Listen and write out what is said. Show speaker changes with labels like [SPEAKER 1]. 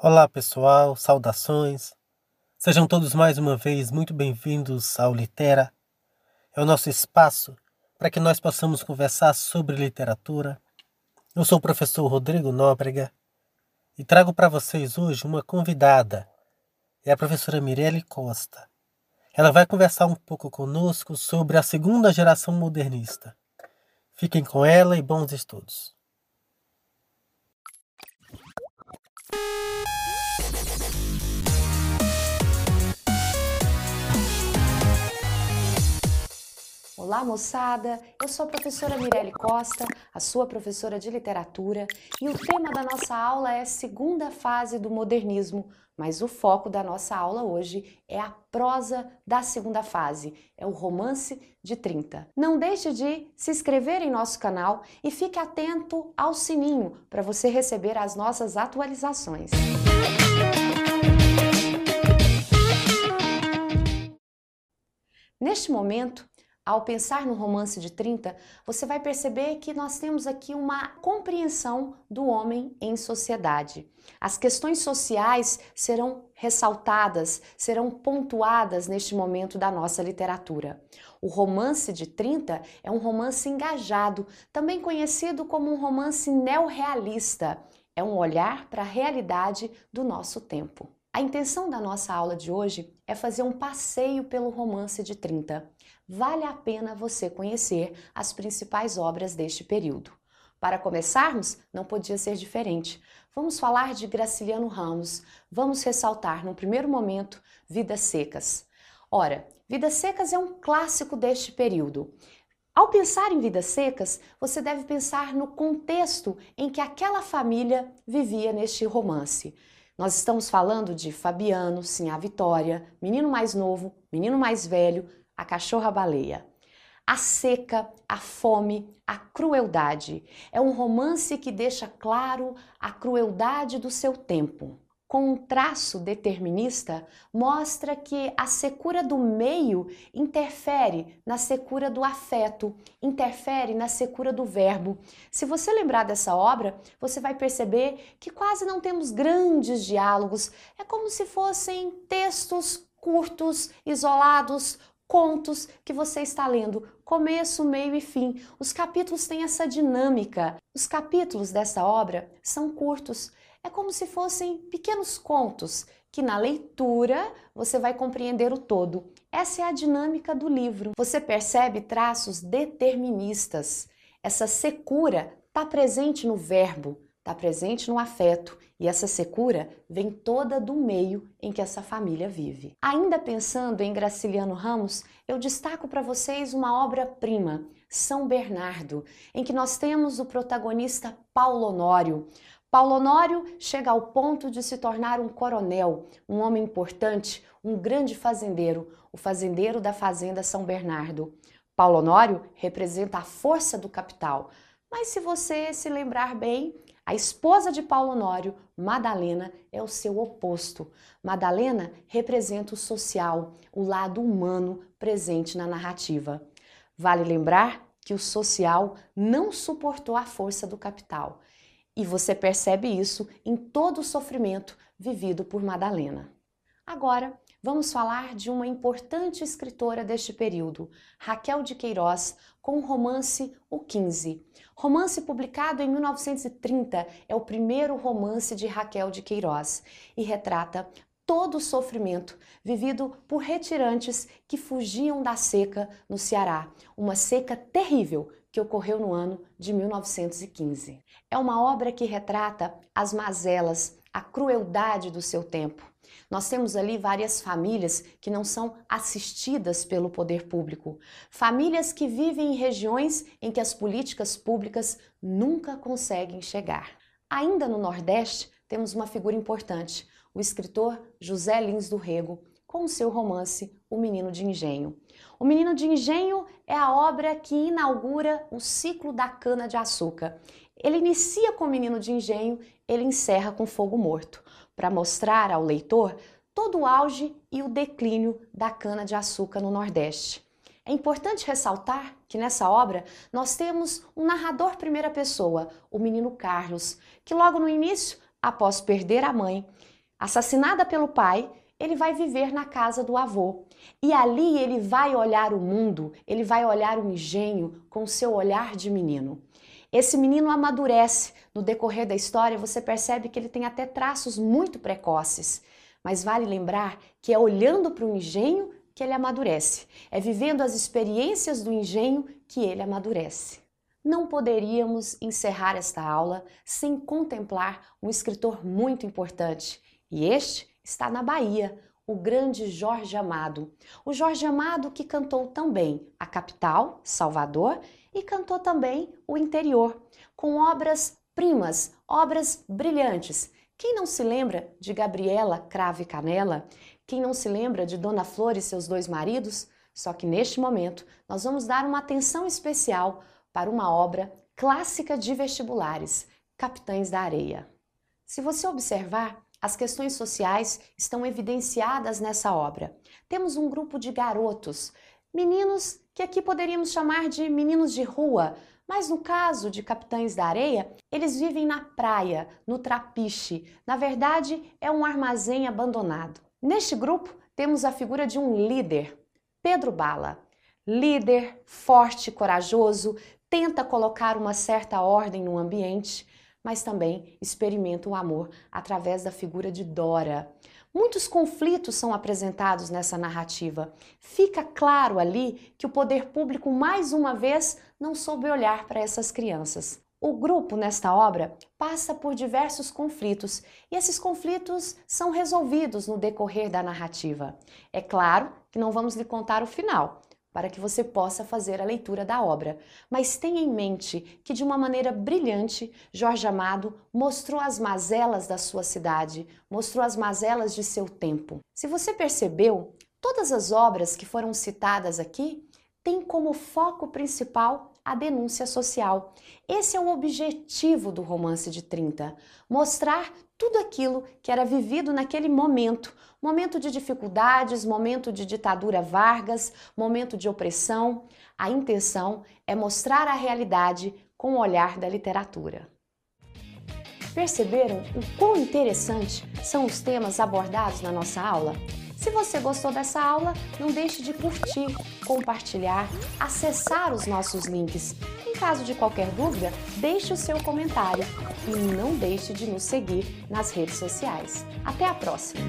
[SPEAKER 1] Olá pessoal, saudações. Sejam todos mais uma vez muito bem-vindos ao Litera. É o nosso espaço para que nós possamos conversar sobre literatura. Eu sou o professor Rodrigo Nóbrega e trago para vocês hoje uma convidada. É a professora Mirelle Costa. Ela vai conversar um pouco conosco sobre a segunda geração modernista. Fiquem com ela e bons estudos.
[SPEAKER 2] Olá, moçada! Eu sou a professora Mirelle Costa, a sua professora de literatura, e o tema da nossa aula é segunda fase do modernismo, mas o foco da nossa aula hoje é a prosa da segunda fase, é o romance de 30. Não deixe de se inscrever em nosso canal e fique atento ao sininho para você receber as nossas atualizações. Neste momento, ao pensar no romance de 30, você vai perceber que nós temos aqui uma compreensão do homem em sociedade. As questões sociais serão ressaltadas, serão pontuadas neste momento da nossa literatura. O romance de 30 é um romance engajado, também conhecido como um romance neorrealista. É um olhar para a realidade do nosso tempo. A intenção da nossa aula de hoje é fazer um passeio pelo romance de 30 vale a pena você conhecer as principais obras deste período. Para começarmos, não podia ser diferente. Vamos falar de Graciliano Ramos. Vamos ressaltar, no primeiro momento, Vidas Secas. Ora, Vidas Secas é um clássico deste período. Ao pensar em Vidas Secas, você deve pensar no contexto em que aquela família vivia neste romance. Nós estamos falando de Fabiano, Sim a Vitória, menino mais novo, menino mais velho, a cachorra-baleia. A seca, a fome, a crueldade. É um romance que deixa claro a crueldade do seu tempo. Com um traço determinista, mostra que a secura do meio interfere na secura do afeto, interfere na secura do verbo. Se você lembrar dessa obra, você vai perceber que quase não temos grandes diálogos, é como se fossem textos curtos, isolados, contos que você está lendo, começo, meio e fim. Os capítulos têm essa dinâmica. Os capítulos dessa obra são curtos, é como se fossem pequenos contos que na leitura você vai compreender o todo. Essa é a dinâmica do livro. Você percebe traços deterministas. Essa secura está presente no verbo, está presente no afeto e essa secura vem toda do meio em que essa família vive. Ainda pensando em Graciliano Ramos, eu destaco para vocês uma obra-prima, São Bernardo, em que nós temos o protagonista Paulo Honório. Paulo Honório chega ao ponto de se tornar um coronel, um homem importante, um grande fazendeiro, o fazendeiro da fazenda São Bernardo. Paulo Honório representa a força do capital. Mas se você se lembrar bem, a esposa de Paulo Honório, Madalena, é o seu oposto. Madalena representa o social, o lado humano presente na narrativa. Vale lembrar que o social não suportou a força do capital. E você percebe isso em todo o sofrimento vivido por Madalena. Agora, vamos falar de uma importante escritora deste período, Raquel de Queiroz, com o romance O 15. Romance publicado em 1930, é o primeiro romance de Raquel de Queiroz e retrata todo o sofrimento vivido por retirantes que fugiam da seca no Ceará, uma seca terrível que ocorreu no ano de 1915. É uma obra que retrata as mazelas, a crueldade do seu tempo. Nós temos ali várias famílias que não são assistidas pelo poder público, famílias que vivem em regiões em que as políticas públicas nunca conseguem chegar. Ainda no Nordeste, temos uma figura importante, o escritor José Lins do Rego, com seu romance O Menino de Engenho. O Menino de Engenho é a obra que inaugura o ciclo da cana-de-açúcar. Ele inicia com o Menino de Engenho, ele encerra com Fogo Morto para mostrar ao leitor todo o auge e o declínio da cana-de-açúcar no Nordeste. É importante ressaltar que nessa obra nós temos um narrador primeira pessoa, o menino Carlos, que logo no início após perder a mãe, assassinada pelo pai, ele vai viver na casa do avô. E ali ele vai olhar o mundo, ele vai olhar o engenho com seu olhar de menino. Esse menino amadurece. No decorrer da história, você percebe que ele tem até traços muito precoces. Mas vale lembrar que é olhando para o engenho que ele amadurece. É vivendo as experiências do engenho que ele amadurece. Não poderíamos encerrar esta aula sem contemplar um escritor muito importante. E este está na Bahia, o grande Jorge Amado. O Jorge Amado que cantou também a capital, Salvador, e cantou também o interior, com obras primas, obras brilhantes. Quem não se lembra de Gabriela Crave Canela? Quem não se lembra de Dona Flor e seus dois maridos? Só que neste momento nós vamos dar uma atenção especial para uma obra clássica de vestibulares, Capitães da Areia. Se você observar, as questões sociais estão evidenciadas nessa obra. Temos um grupo de garotos, meninos que aqui poderíamos chamar de meninos de rua, mas no caso de Capitães da Areia, eles vivem na praia, no trapiche. Na verdade, é um armazém abandonado. Neste grupo, temos a figura de um líder, Pedro Bala. Líder, forte, corajoso, tenta colocar uma certa ordem no ambiente, mas também experimenta o amor através da figura de Dora. Muitos conflitos são apresentados nessa narrativa. Fica claro ali que o poder público, mais uma vez, não soube olhar para essas crianças. O grupo, nesta obra, passa por diversos conflitos e esses conflitos são resolvidos no decorrer da narrativa. É claro que não vamos lhe contar o final, para que você possa fazer a leitura da obra. Mas tenha em mente que, de uma maneira brilhante, Jorge Amado mostrou as mazelas da sua cidade, mostrou as mazelas de seu tempo. Se você percebeu, todas as obras que foram citadas aqui têm como foco principal a denúncia social. Esse é o objetivo do romance de 30, mostrar tudo aquilo que era vivido naquele momento, momento de dificuldades, momento de ditadura Vargas, momento de opressão. A intenção é mostrar a realidade com o olhar da literatura. Perceberam o quão interessante são os temas abordados na nossa aula? Se você gostou dessa aula, não deixe de curtir, compartilhar, acessar os nossos links. Em caso de qualquer dúvida, deixe o seu comentário e não deixe de nos seguir nas redes sociais. Até a próxima!